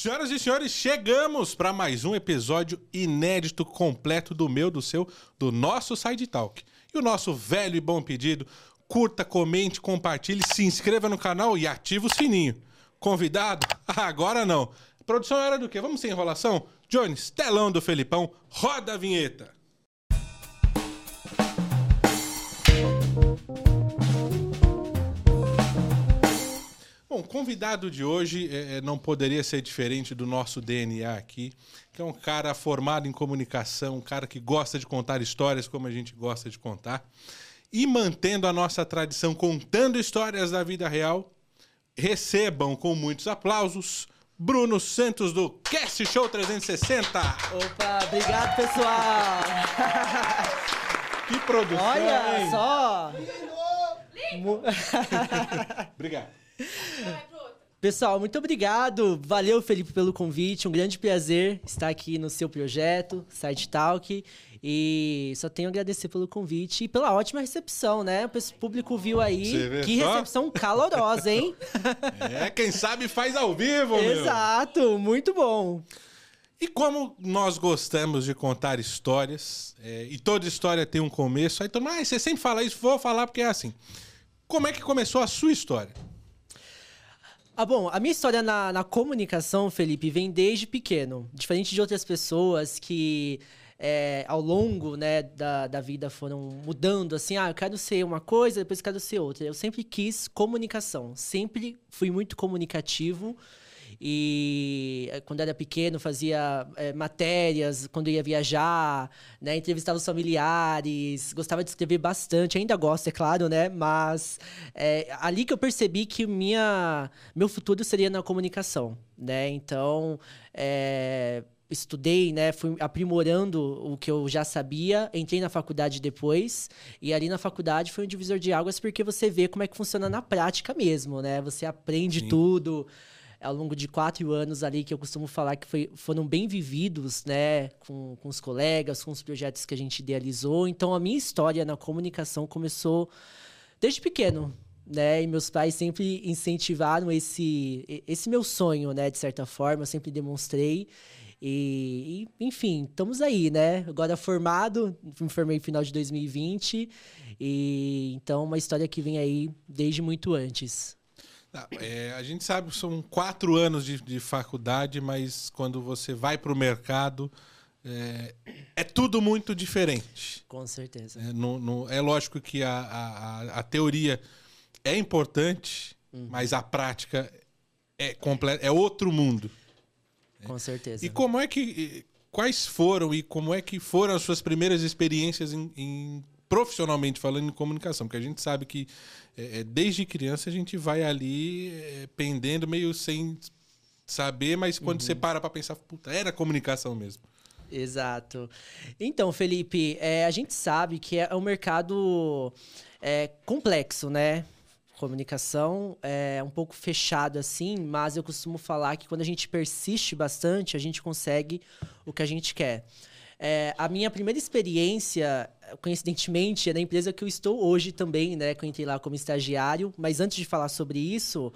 Senhoras e senhores, chegamos para mais um episódio inédito, completo do meu, do seu, do nosso Side Talk. E o nosso velho e bom pedido, curta, comente, compartilhe, se inscreva no canal e ative o sininho. Convidado? Agora não. Produção era do quê? Vamos sem enrolação? Jones, telão do Felipão, roda a vinheta. Bom, convidado de hoje é, não poderia ser diferente do nosso DNA aqui, que é um cara formado em comunicação, um cara que gosta de contar histórias como a gente gosta de contar, e mantendo a nossa tradição contando histórias da vida real, recebam com muitos aplausos Bruno Santos do Cast Show 360. Opa, obrigado pessoal. que produção, Olha hein? só. Obrigado. Pessoal, muito obrigado. Valeu, Felipe, pelo convite. Um grande prazer estar aqui no seu projeto, Site Talk. E só tenho a agradecer pelo convite e pela ótima recepção, né? O público viu aí. Que só? recepção calorosa, hein? É, quem sabe faz ao vivo, meu. Exato, muito bom. E como nós gostamos de contar histórias, é, e toda história tem um começo, aí todo mundo, ah, você sempre fala isso, vou falar porque é assim. Como é que começou a sua história? Ah, bom, a minha história na, na comunicação, Felipe, vem desde pequeno. Diferente de outras pessoas que é, ao longo né, da, da vida foram mudando, assim, ah, eu quero ser uma coisa, depois eu quero ser outra. Eu sempre quis comunicação, sempre fui muito comunicativo. E eh, quando era pequeno, fazia é, matérias, quando ia viajar, né, entrevistava os familiares, gostava de escrever bastante, ainda gosto, é claro, né? Mas é ali que eu percebi que minha, meu futuro seria na comunicação, né? Então, é, estudei, né, fui aprimorando o que eu já sabia, entrei na faculdade depois, e ali na faculdade foi um divisor de águas porque você vê como é que funciona na prática mesmo, né? Você aprende Sim. tudo ao longo de quatro anos ali que eu costumo falar que foi, foram bem vividos, né, com, com os colegas, com os projetos que a gente idealizou. Então a minha história na comunicação começou desde pequeno, né, e meus pais sempre incentivaram esse esse meu sonho, né, de certa forma, eu sempre demonstrei. E, e, enfim, estamos aí, né? Agora formado, me formei no final de 2020. E então uma história que vem aí desde muito antes. Ah, é, a gente sabe que são quatro anos de, de faculdade, mas quando você vai para o mercado, é, é tudo muito diferente. Com certeza. É, no- no- é lógico que a, a, a- teoria é importante, mas a prática é, é outro mundo. Com certeza. E como é que. Quais foram e como é que foram as suas primeiras experiências em, em- profissionalmente falando em comunicação? Porque a gente sabe que é, é, desde criança a gente vai ali é, pendendo meio sem saber, mas quando você para pra pensar, puta, era comunicação mesmo. Exato. Então, Felipe, é, a gente sabe que é um mercado é, complexo, né? Comunicação é um pouco fechado assim, mas eu costumo falar que quando a gente persiste bastante, a gente consegue o que a gente quer. É, a minha primeira experiência, coincidentemente, é na empresa que eu estou hoje também, né? Que eu entrei lá como estagiário. Mas antes de falar sobre isso,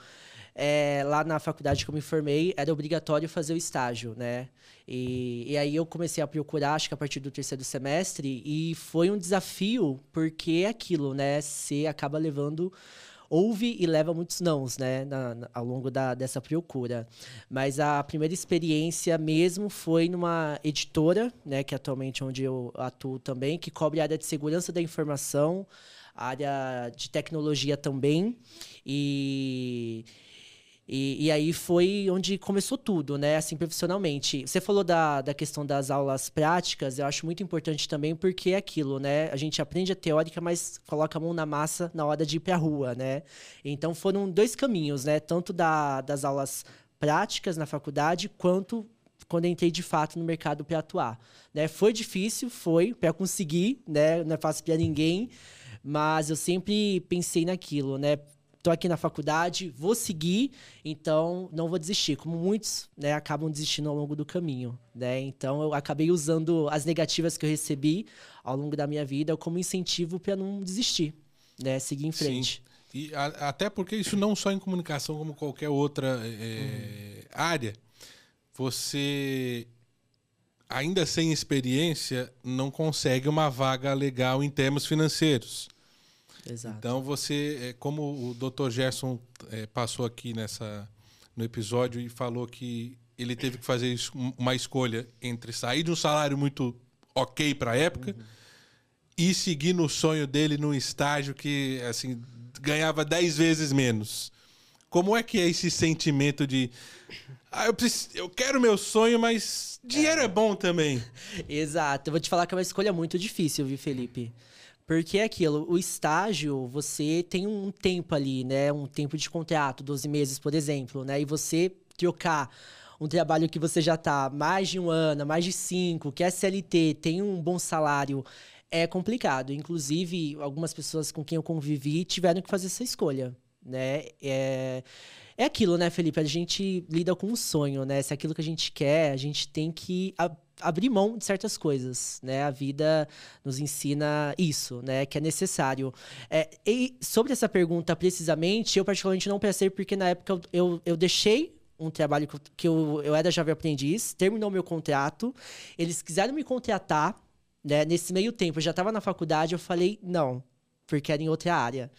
é, lá na faculdade que eu me formei, era obrigatório fazer o estágio, né? E, e aí eu comecei a procurar, acho que a partir do terceiro semestre, e foi um desafio, porque é aquilo, né? Você acaba levando ouve e leva muitos nãos, né, na- na- ao longo da, dessa procura. Mas a primeira experiência mesmo foi numa editora, né, que é atualmente onde eu atuo também, que cobre a área de segurança da informação, área de tecnologia também, e e, e aí foi onde começou tudo, né? Assim, profissionalmente. Você falou da, da questão das aulas práticas, eu acho muito importante também, porque é aquilo, né? A gente aprende a teórica, mas coloca a mão na massa na hora de ir pra rua, né? Então foram dois caminhos, né? Tanto da, das aulas práticas na faculdade, quanto quando entrei de fato no mercado para atuar. Né? Foi difícil, foi, para conseguir, né? Não é fácil para ninguém, mas eu sempre pensei naquilo, né? Tô aqui na faculdade, vou seguir, então não vou desistir. Como muitos, né, acabam desistindo ao longo do caminho, né? Então eu acabei usando as negativas que eu recebi ao longo da minha vida como incentivo para não desistir, né? Seguir em frente. E a- até porque isso não só em comunicação, como qualquer outra é, área, você ainda sem experiência não consegue uma vaga legal em termos financeiros. Exato. Então você, é, como o Dr. Gerson é, passou aqui nessa no episódio e falou que ele teve que fazer uma escolha entre sair de um salário muito ok para a época uhum. e seguir no sonho dele num estágio que assim ganhava 10 vezes menos. Como é que é esse sentimento de ah, eu, preciso, eu quero meu sonho, mas dinheiro é. é bom também. Exato. Eu vou te falar que é uma escolha muito difícil, viu, Felipe? Porque é aquilo, o estágio, você tem um tempo ali, né? Um tempo de contrato, 12 meses, por exemplo, né? E você trocar um trabalho que você já tá mais de um ano, mais de cinco, que é CLT, tem um bom salário, é complicado. Inclusive, algumas pessoas com quem eu convivi tiveram que fazer essa escolha, né? É, é aquilo, né, Felipe? A gente lida com um sonho, né? Se é aquilo que a gente quer, a gente tem que abrir mão de certas coisas, né? A vida nos ensina isso, né? Que é necessário. É, e sobre essa pergunta precisamente, eu particularmente não pensei porque na época eu, eu, eu deixei um trabalho que eu, eu era Java Aprendiz, terminou meu contrato, eles quiseram me contratar, né? Nesse meio tempo, eu já estava na faculdade, eu falei não, porque era em outra área.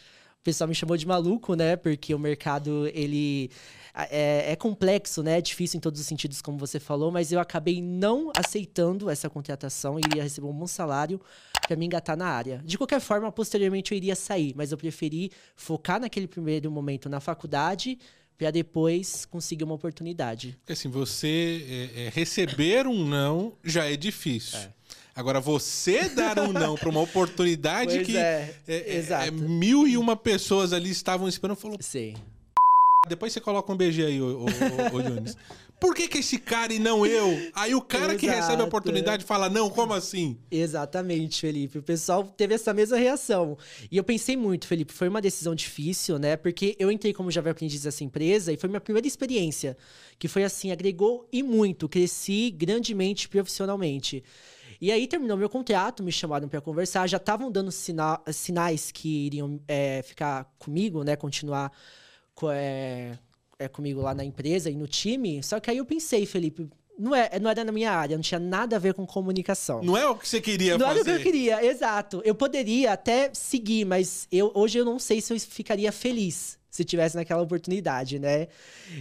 O pessoal me chamou de maluco, né? Porque o mercado, ele é, é, complexo, né? É difícil em todos os sentidos, como você falou, mas eu acabei não aceitando essa contratação, iria receber um bom salário para me engatar na área. De qualquer forma, posteriormente eu iria sair, mas eu preferi focar naquele primeiro momento na faculdade para depois conseguir uma oportunidade. Porque assim, você é, é, receber um não já é difícil. É. Agora, você dar um não para uma oportunidade que é, é, é, é mil e uma pessoas ali estavam esperando, falou. Sim. Depois você coloca um BG aí, ô, ô, ô, ô Jones. Por que, que esse cara e não eu? Aí o cara Exato. que recebe a oportunidade fala, não, como assim? Exatamente, Felipe. O pessoal teve essa mesma reação. E eu pensei muito, Felipe, foi uma decisão difícil, né? Porque eu entrei como Java Aprendiz nessa empresa e foi minha primeira experiência. Que foi assim, agregou e muito. Cresci grandemente profissionalmente. E aí terminou meu contrato, me chamaram para conversar, já estavam dando sina sinais que iriam é, ficar comigo, né? Continuar é, é, comigo lá na empresa e no time. Só que aí eu pensei, Felipe, não, é, não era na minha área, não tinha nada a ver com comunicação. Não é o que você queria não fazer. Não era o que eu queria, exato. Eu poderia até seguir, mas eu, hoje eu não sei se eu ficaria feliz se tivesse naquela oportunidade, né?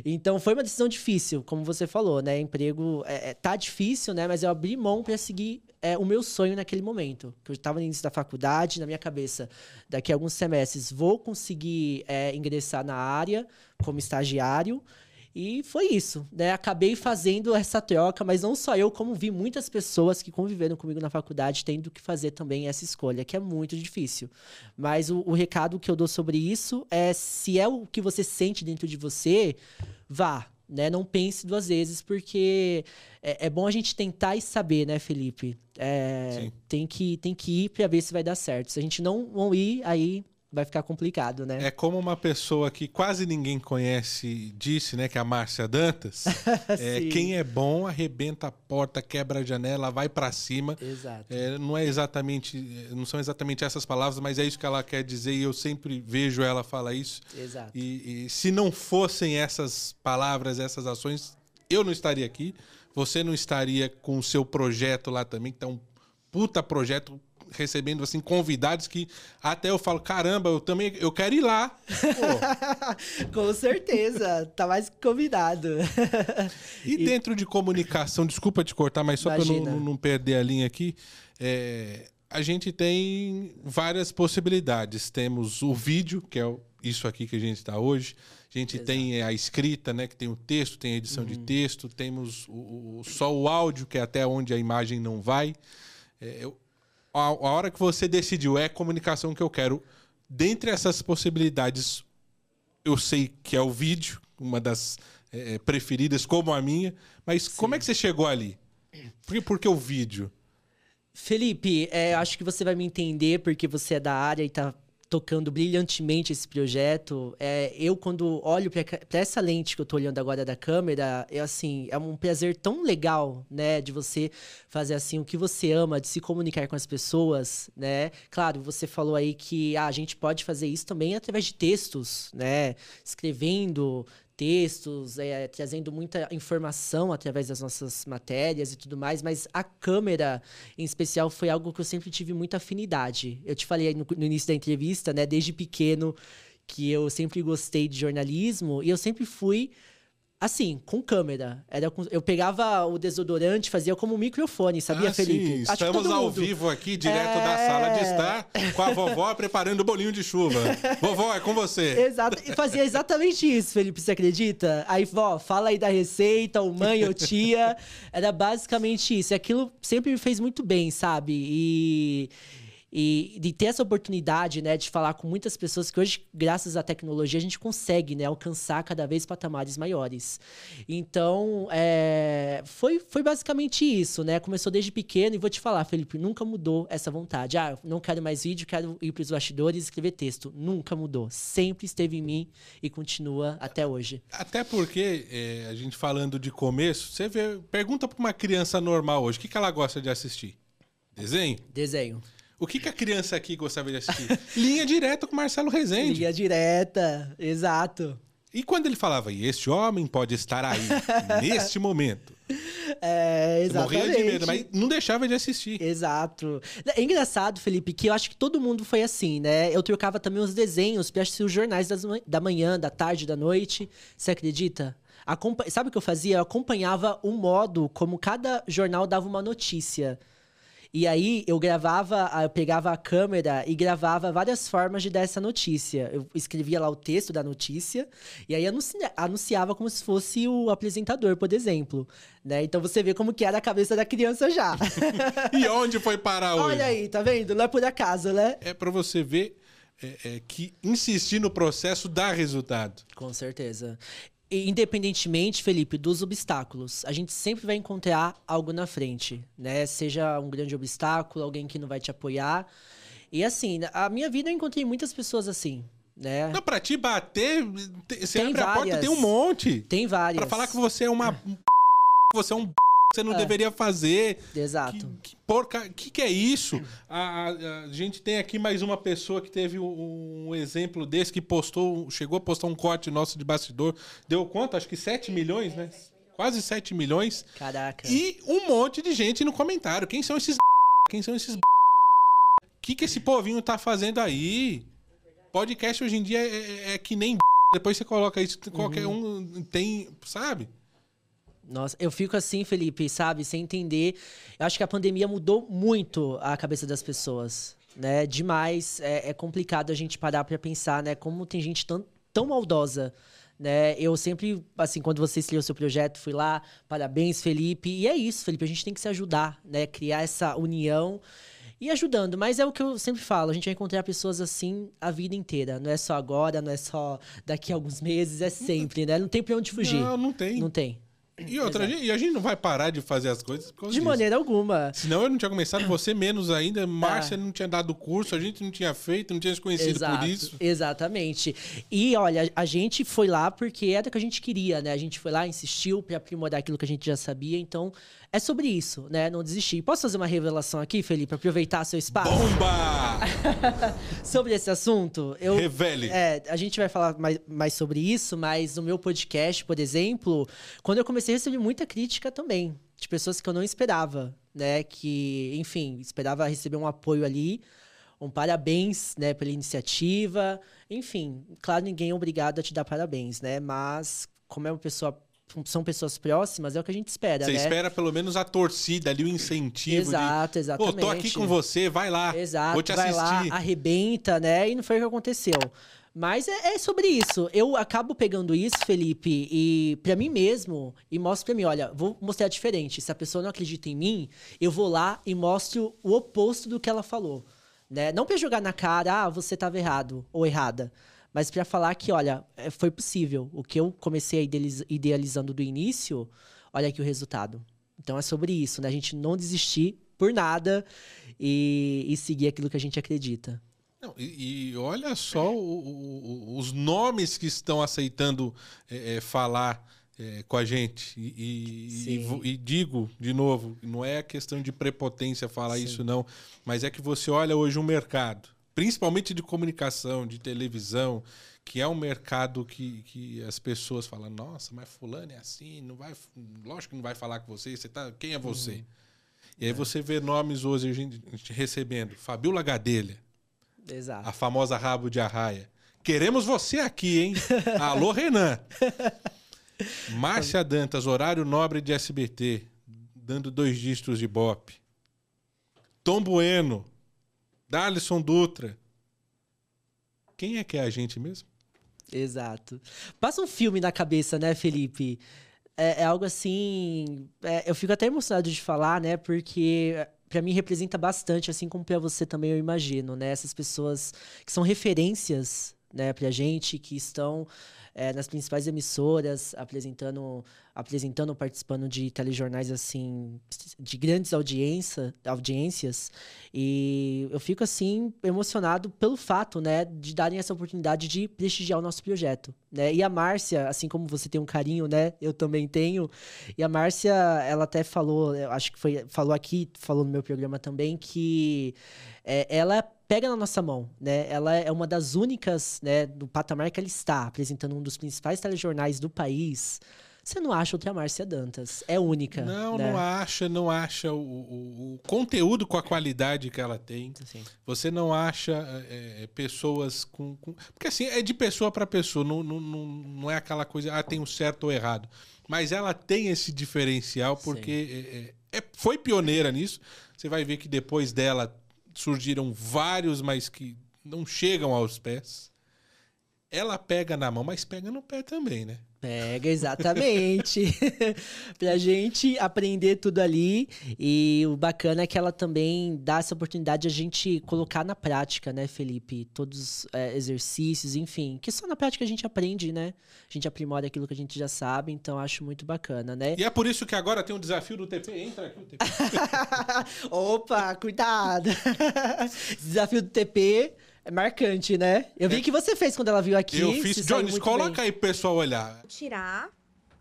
Então foi uma decisão difícil, como você falou, né? Emprego é, é tá difícil, né? Mas eu abri mão para seguir é, o meu sonho naquele momento. Que eu estava no início da faculdade, na minha cabeça, daqui a alguns semestres vou conseguir é, ingressar na área como estagiário. E foi isso, né? Acabei fazendo essa troca, mas não só eu, como vi muitas pessoas que conviveram comigo na faculdade tendo que fazer também essa escolha, que é muito difícil. Mas o, o recado que eu dou sobre isso é: se é o que você sente dentro de você, vá, né? Não pense duas vezes, porque é, é, bom a gente tentar e saber, né, Felipe? É, tem, que, tem que ir para ver se vai dar certo. Se a gente não, não ir, aí vai ficar complicado, né? É como uma pessoa que quase ninguém conhece disse, né? Que é a Márcia Dantas. é, quem é bom arrebenta a porta, quebra a janela, vai para cima. Exato. É, não é exatamente, não são exatamente essas palavras, mas é isso que ela quer dizer e eu sempre vejo ela falar isso. Exato. E, e se não fossem essas palavras, essas ações, eu não estaria aqui. Você não estaria com o seu projeto lá também, que tá um puta projeto recebendo assim convidados que até eu falo, caramba, eu também eu quero ir lá. Com certeza, tá mais convidado. e, e, dentro de comunicação, desculpa te cortar, mas só para não, não, perder a linha aqui, é, a gente tem várias possibilidades. Temos o vídeo, que é isso aqui que a gente está hoje. A gente Exato. tem a escrita, né, que tem o texto, tem a edição uhum. de texto, temos o, o, só o áudio, que é até onde a imagem não vai. É, eu, a, a hora que você decidiu é a comunicação que eu quero, dentre essas possibilidades, eu sei que é o vídeo, uma das é, preferidas, como a minha, mas Sim. como é que você chegou ali? Por que, por que o vídeo? Felipe, é, acho que você vai me entender porque você é da área e está tocando brilhantemente esse projeto. É, eu, quando olho para essa lente que eu estou olhando agora da câmera, é assim, é um prazer tão legal, né, de você fazer assim o que você ama, de se comunicar com as pessoas, né? Claro, você falou aí que ah, a gente pode fazer isso também através de textos, né? Escrevendo textos, é, trazendo muita informação através das nossas matérias e tudo mais, mas a câmera, em especial, foi algo que eu sempre tive muita afinidade. Eu te falei no, no início da entrevista, né, desde pequeno, que eu sempre gostei de jornalismo e eu sempre fui Assim, com câmera. Era com... Eu pegava o desodorante, fazia como um microfone, sabia, ah, Felipe? Sim. Estamos ao vivo aqui, direto é... da sala de estar, com a vovó preparando o bolinho de chuva. vovó, é com você. Exato. E fazia exatamente isso, Felipe, você acredita? Aí, vó, fala aí da receita, ou mãe ou tia. Era basicamente isso. E aquilo sempre me fez muito bem, sabe? E e de ter essa oportunidade, né, de falar com muitas pessoas que hoje, graças à tecnologia, a gente consegue, né, alcançar cada vez patamares maiores. Então, é, foi, foi basicamente isso, né? Começou desde pequeno e vou te falar, Felipe, nunca mudou essa vontade. Ah, não quero mais vídeo, quero ir para os bastidores e escrever texto. Nunca mudou. Sempre esteve em mim e continua até hoje. Até porque, é, a gente falando de começo, você vê, pergunta para uma criança normal hoje, o que, que ela gosta de assistir? Desenho? Desenho. O que, que a criança aqui gostava de assistir? Linha direta com Marcelo Rezende. Linha direta, exato. E quando ele falava, e este homem pode estar aí, neste momento. É, exatamente. Morria de medo, mas não deixava de assistir. Exato. É engraçado, Felipe, que eu acho que todo mundo foi assim, né? Eu trocava também os desenhos assistir os jornais das, da manhã, da tarde, da noite. Você acredita? Acompa Sabe o que eu fazia? Eu acompanhava o modo como cada jornal dava uma notícia. E aí eu gravava, eu pegava a câmera e gravava várias formas de dar essa notícia. Eu escrevia lá o texto da notícia e aí anunciava como se fosse o apresentador, por exemplo. Né? Então você vê como que era a cabeça da criança já. e onde foi parar hoje? Olha aí, tá vendo? Não é por acaso, né? É para você ver é, é, que insistir no processo dá resultado. Com certeza independentemente, Felipe, dos obstáculos, a gente sempre vai encontrar algo na frente, né? Seja um grande obstáculo, alguém que não vai te apoiar. E assim, a minha vida eu encontrei muitas pessoas assim, né? Não, pra te bater, você tem abre várias. a porta, tem um monte. Tem várias. Pra falar que você é uma... você é um você não é. deveria fazer. Exato. Que, que porca, que, que é isso? A, a, gente tem aqui mais uma pessoa que teve um, um, exemplo desse, que postou, chegou a postar um corte nosso de bastidor. Deu quanto? Acho que 7 milhões, né? Quase 7 milhões. Caraca. E um monte de gente no comentário. Quem são esses Quem são esses O que, que esse povinho tá fazendo aí? Podcast hoje em dia é, é, é que nem depois você coloca isso, qualquer uhum. um tem, sabe? Nossa, eu fico assim, Felipe, sabe, sem entender. Eu acho que a pandemia mudou muito a cabeça das pessoas, né? Demais. É, é complicado a gente parar para pensar, né? Como tem gente tão, tão maldosa, né? Eu sempre, assim, quando você estreou o seu projeto, fui lá, parabéns, Felipe. E é isso, Felipe, a gente tem que se ajudar, né? Criar essa união e ajudando. Mas é o que eu sempre falo, a gente vai encontrar pessoas assim a vida inteira. Não é só agora, não é só daqui a alguns meses, é sempre, né? Não tem pra onde fugir. Não, não tem. Não tem. E outra, a gente, e a gente não vai parar de fazer as coisas De disso. maneira alguma. Senão eu não tinha começado, você menos ainda, Márcia ah. não tinha dado curso, a gente não tinha feito, não tinha se conhecido Exato, por isso. Exatamente. E olha, a gente foi lá porque era o que a gente queria, né? A gente foi lá, insistiu para aprimorar aquilo que a gente já sabia, então é sobre isso, né? Não desistir. Posso fazer uma revelação aqui, Felipe, aproveitar seu espaço? Bomba! sobre esse assunto, eu. Revele. É, a gente vai falar mais, mais sobre isso, mas no meu podcast, por exemplo, quando eu comecei a receber muita crítica também, de pessoas que eu não esperava, né? Que, enfim, esperava receber um apoio ali um parabéns, né, pela iniciativa. Enfim, claro, ninguém é obrigado a te dar parabéns, né? Mas como é uma pessoa são pessoas próximas, é o que a gente espera, Você né? espera pelo menos a torcida ali, o incentivo. Exato, de, exatamente. Pô, tô aqui com você, vai lá. Exato, vou te vai assistir. lá, arrebenta, né? E não foi o que aconteceu. Mas é, é, sobre isso. Eu acabo pegando isso, Felipe, e para mim mesmo, e mostro para mim, olha, vou mostrar diferente. Se a pessoa não acredita em mim, eu vou lá e mostro o oposto do que ela falou. Né? Não para jogar na cara, ah, você estava errado ou errada mas para falar que, olha, é, foi possível. O que eu comecei idealizando do início, olha aqui o resultado. Então é sobre isso, né? A gente não desistir por nada e, e seguir aquilo que a gente acredita. Não, e, e, olha só o, o, os nomes que estão aceitando é, é, falar é, com a gente. E, e, digo de novo, não é questão de prepotência falar Sim. isso, não, mas é que você olha hoje um mercado principalmente de comunicação, de televisão, que é um mercado que, que as pessoas falam, nossa, mas fulano é assim, não vai, lógico que não vai falar com você, você tá, quem é você? Uhum. E aí é. você vê nomes hoje a gente, recebendo, Fabiola Gadelha, Exato. a famosa rabo de arraia. Queremos você aqui, hein? Alô, Renan. Márcia Dantas, horário nobre de SBT, dando dois dígitos de bope. Tom Bueno, Darlison Dutra. Quem é que é a gente mesmo? Exato. Passa um filme na cabeça, né, Felipe? É, é algo assim. É, eu fico até emocionado de falar, né? Porque para mim representa bastante, assim como para você também, eu imagino, né? Essas pessoas que são referências, né, pra gente, que estão é, nas principais emissoras, apresentando, apresentando, participando de telejornais assim de grandes audiência, audiências. E eu fico assim emocionado pelo fato, né, de darem essa oportunidade de prestigiar o nosso projeto, né? E a Márcia, assim como você tem um carinho, né, eu também tenho. E a Márcia, ela até falou, acho que foi falou aqui, falou no meu programa também que é, ela pega na nossa mão, né? Ela é uma das únicas, né, do patamar que ela está, apresentando um dos principais telejornais do país. Você não acha outra Márcia Dantas. É única. Não, né? não acha, não acha o, o, o, conteúdo com a qualidade que ela tem. Sim. Você não acha é, é pessoas com, com, Porque assim, é de pessoa para pessoa, não, não, não, não é aquela coisa, ah, tem um certo ou errado. Mas ela tem esse diferencial porque é, é, é, foi pioneira nisso. Você vai ver que depois dela surgiram vários, mas que não chegam aos pés. Ela pega na mão, mas pega no pé também, né? Pega, exatamente. pra gente aprender tudo ali. E o bacana é que ela também dá essa oportunidade de a gente colocar na prática, né, Felipe? Todos os é, exercícios, enfim. Que só na prática a gente aprende, né? A gente aprimora aquilo que a gente já sabe. Então acho muito bacana, né? E é por isso que agora tem um desafio do TP. Entra aqui o TP. Opa, cuidado. desafio do TP é marcante, né? Eu vi é. que você fez quando ela viu aqui. Eu fiz. Jones, coloca bem. aí pro pessoal olhar. Vou tirar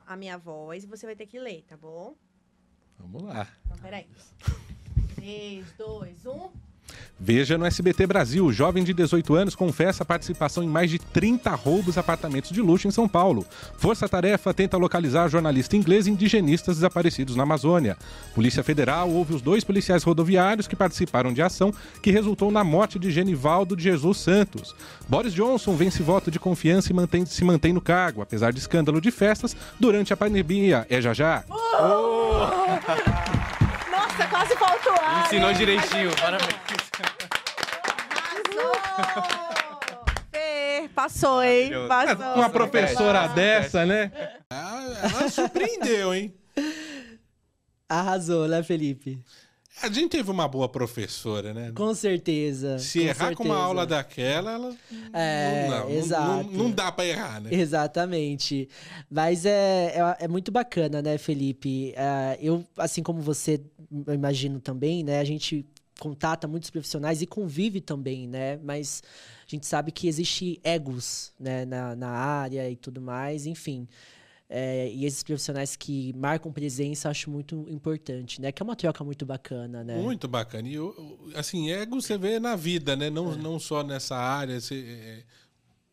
a minha voz e você vai ter que ler, tá bom? Vamos lá. Então, peraí. 3, 2, 1. Veja no SBT Brasil, jovem de 18 anos confessa participação em mais de 30 roubos a apartamentos de luxo em São Paulo. Força Tarefa tenta localizar jornalista inglês e indigenistas desaparecidos na Amazônia. Polícia Federal ouve os dois policiais rodoviários que participaram de ação que resultou na morte de Genivaldo de Jesus Santos. Boris Johnson vence voto de confiança e mantém, se mantém no cargo, apesar de escândalo de festas durante a pandemia. É já já. Oh! Nossa, quase faltou ar. Ensinou direitinho, parabéns. Fê, passou, hein? Passou. Uma professora dessa, né? Ela, surpreendeu, hein? Arrasou, né, Felipe? A gente teve uma boa professora, né? Com certeza. Se com errar certeza. com uma aula daquela, ela. É, não, não, exato. Não, não, dá pra errar, né? Exatamente. Mas é, é, é muito bacana, né, Felipe? Uh, eu, assim como você, eu imagino também, né? A gente contata muitos profissionais e convive também, né? Mas a gente sabe que existe egos né? na, na área e tudo mais, enfim. É, e esses profissionais que marcam presença acho muito importante, né? Que é uma troca muito bacana, né? Muito bacana. E assim, ego você vê na vida, né? Não, é. não só nessa área. Você, é,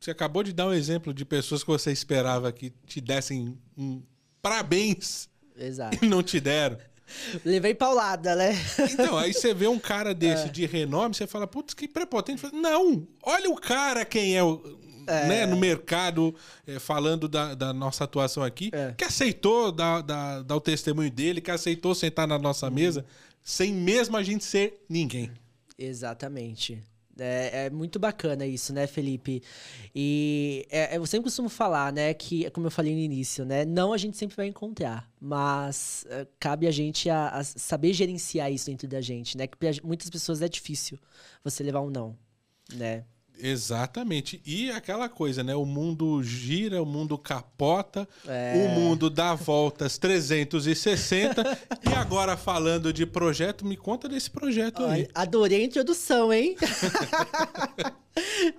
você acabou de dar um exemplo de pessoas que você esperava que te dessem um parabéns. Exato. E não te deram. Levei paulada, né? Então, aí você vê um cara desse é. de renome, você fala, putz, que prepotente. Não, olha o cara quem é, o, é. Né, no mercado, é, falando da, da, nossa atuação aqui, é. que aceitou dar, dar, dar, o testemunho dele, que aceitou sentar na nossa uhum. mesa, sem mesmo a gente ser ninguém. Exatamente. É, é, muito bacana isso, né, Felipe? E é, eu sempre costumo falar, né, que, como eu falei no início, né, não a gente sempre vai encontrar, mas é, cabe a gente a, a, saber gerenciar isso dentro da gente, né? Que para muitas pessoas é difícil você levar um não, né? Exatamente. E aquela coisa, né? O mundo gira, o mundo capota, é. o mundo dá voltas 360. e agora, falando de projeto, me conta desse projeto Ai, aí. Adorei a introdução, hein?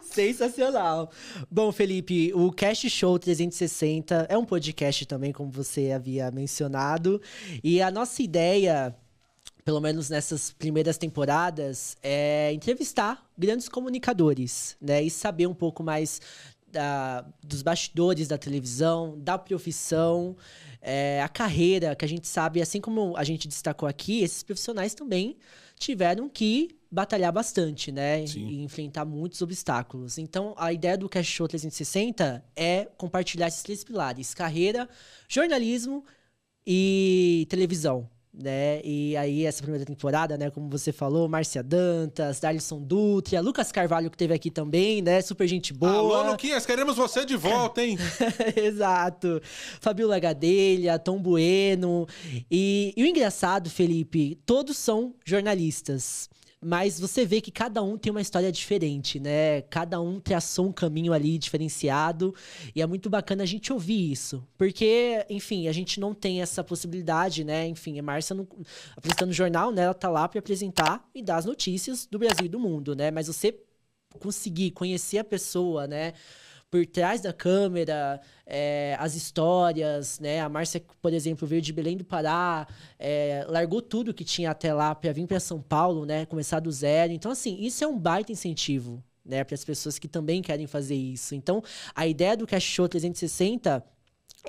Sensacional. Bom, Felipe, o Cast Show 360 é um podcast também, como você havia mencionado. E a nossa ideia pelo menos nessas primeiras temporadas, é entrevistar grandes comunicadores, né? E saber um pouco mais da, dos bastidores da televisão, da profissão, é, a carreira, que a gente sabe, assim como a gente destacou aqui, esses profissionais também tiveram que batalhar bastante, né? Sim. E enfrentar muitos obstáculos. Então, a ideia do Cash Show 360 é compartilhar esses três pilares: carreira, jornalismo e televisão. Né? E aí, essa primeira temporada, né? Como você falou, Márcia Dantas, Darlison Dutra, Lucas Carvalho, que teve aqui também, né? Super gente boa. Alô, Luquinhas, queremos você de volta, hein? Exato. Fabiola Gadelha, Tom Bueno. E, e o engraçado, Felipe, todos são jornalistas. Mas você vê que cada um tem uma história diferente, né? Cada um traçou um caminho ali diferenciado. E é muito bacana a gente ouvir isso. Porque, enfim, a gente não tem essa possibilidade, né? Enfim, a Márcia não, apresentando o jornal, né? Ela tá lá para apresentar e dar as notícias do Brasil e do mundo, né? Mas você conseguir conhecer a pessoa, né? Por trás da câmera, é, as histórias, né? A Márcia, por exemplo, veio de Belém do Pará, é, largou tudo que tinha até lá para vir para São Paulo, né? Começar do zero. Então, assim, isso é um baita incentivo, né? Para as pessoas que também querem fazer isso. Então, a ideia do Show 360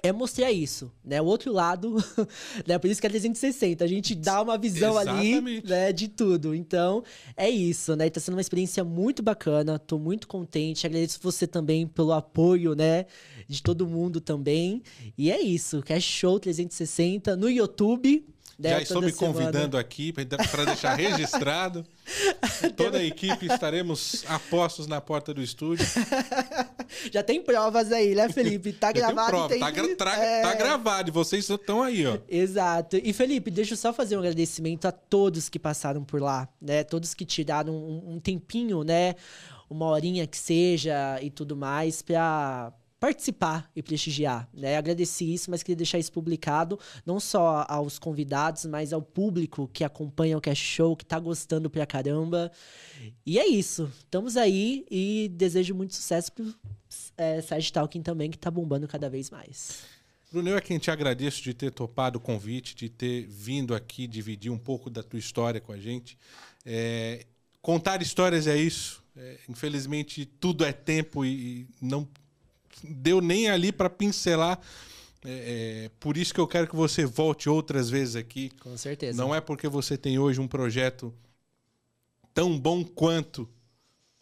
é mostrar isso, né? O outro lado, né? Por isso que é 360. A gente dá uma visão ali, Exatamente. né? De tudo. Então, é isso, né? E tá sendo uma experiência muito bacana. Tô muito contente. Agradeço você também pelo apoio, né? De todo mundo também. E é isso. Cash Show 360 no YouTube. Já estou me convidando aqui para deixar registrado. Toda a equipe estaremos a postos na porta do estúdio. Já tem provas aí, né, Felipe? Tá gravado. prova, tem... tá, gra- é. tá gravado e vocês estão aí, ó. Exato. E Felipe, deixa eu só fazer um agradecimento a todos que passaram por lá, né? Todos que tiraram um, um tempinho, né? Uma horinha que seja e tudo mais pra participar e prestigiar, né? Agradeci isso, mas queria deixar isso publicado não só aos convidados, mas ao público que acompanha o Cash Show, que tá gostando pra caramba. E é isso. Estamos aí e desejo muito sucesso pro é, Side Talking também, que tá bombando cada vez mais. Bruno, eu é quem te agradeço de ter topado o convite, de ter vindo aqui dividir um pouco da tua história com a gente. É, contar histórias é isso. É, infelizmente, tudo é tempo e, e não deu nem ali para pincelar. É, é, por isso que eu quero que você volte outras vezes aqui. Com certeza. Não é porque você tem hoje um projeto tão bom quanto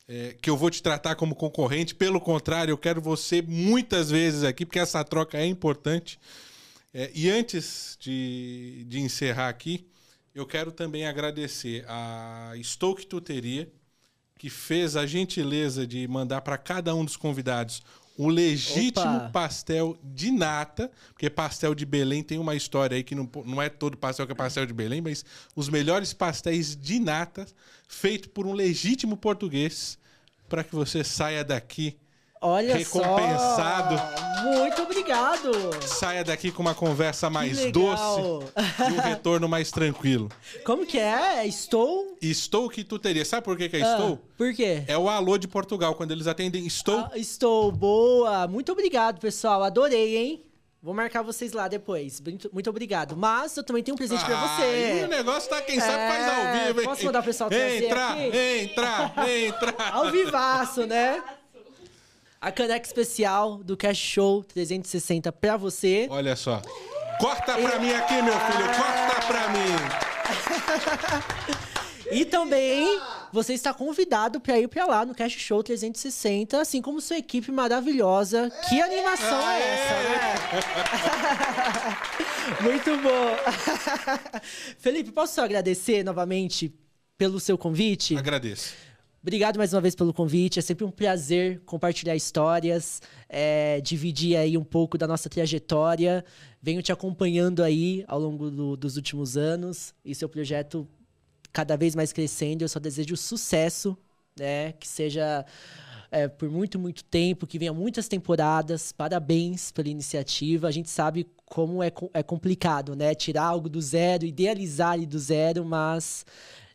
é, que eu vou te tratar como concorrente. Pelo contrário, eu quero você muitas vezes aqui, porque essa troca é importante. É, e antes de, de encerrar aqui, eu quero também agradecer a Stoke Tuteria, que fez a gentileza de mandar para cada um dos convidados o legítimo Opa! pastel de nata, porque pastel de Belém tem uma história aí que não, não é todo pastel que é pastel de Belém, mas os melhores pastéis de nata feito por um legítimo português para que você saia daqui, Olha Recompensado. só! Muito obrigado! saia daqui com uma conversa mais doce e um retorno mais tranquilo. Como que é? Estou. Estou que tuteria. Sabe por que, que é Ah, estou? por quê? É o alô de Portugal, quando eles atendem estou. Ah, estou boa. Muito obrigado, pessoal. Adorei, hein? Vou marcar vocês lá depois. Muito, muito obrigado. Mas eu também tenho um presente pra Ah, e o você. negócio tá, quem sabe, faz É, ao vivo, hein? posso mandar o pessoal trazer Entra, aqui? entra, entra. Ao vivaço, né? A caneca especial do Cash Show 360 pra você. Olha só. Corta pra mim aqui, meu filho. Corta pra mim. E também você está convidado para ir para lá no Cash Show 360, assim como sua equipe maravilhosa. Que animação é essa, né? Muito bom. Felipe, posso só agradecer novamente pelo seu convite? Agradeço. Obrigado mais uma vez pelo convite. É sempre um prazer compartilhar histórias, é, dividir aí um pouco da nossa trajetória. Venho te acompanhando aí ao longo do- dos últimos anos e seu projeto cada vez mais crescendo. Eu só desejo sucesso, né? Que seja é, por muito, muito tempo, que venha muitas temporadas. Parabéns pela iniciativa. A gente sabe como é, é complicado, né? Tirar algo do zero, idealizar do zero, mas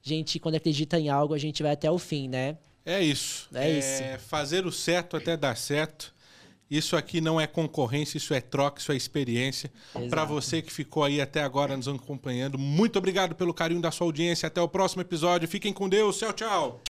gente, quando acredita em algo, a gente vai até o fim, né? É isso. É isso. Fazer o certo até dar certo. Isso aqui não é concorrência, isso é troca, isso é experiência. Para você que ficou aí até agora nos acompanhando, muito obrigado pelo carinho da sua audiência. Até o próximo episódio. Fiquem com Deus. Tchau, tchau.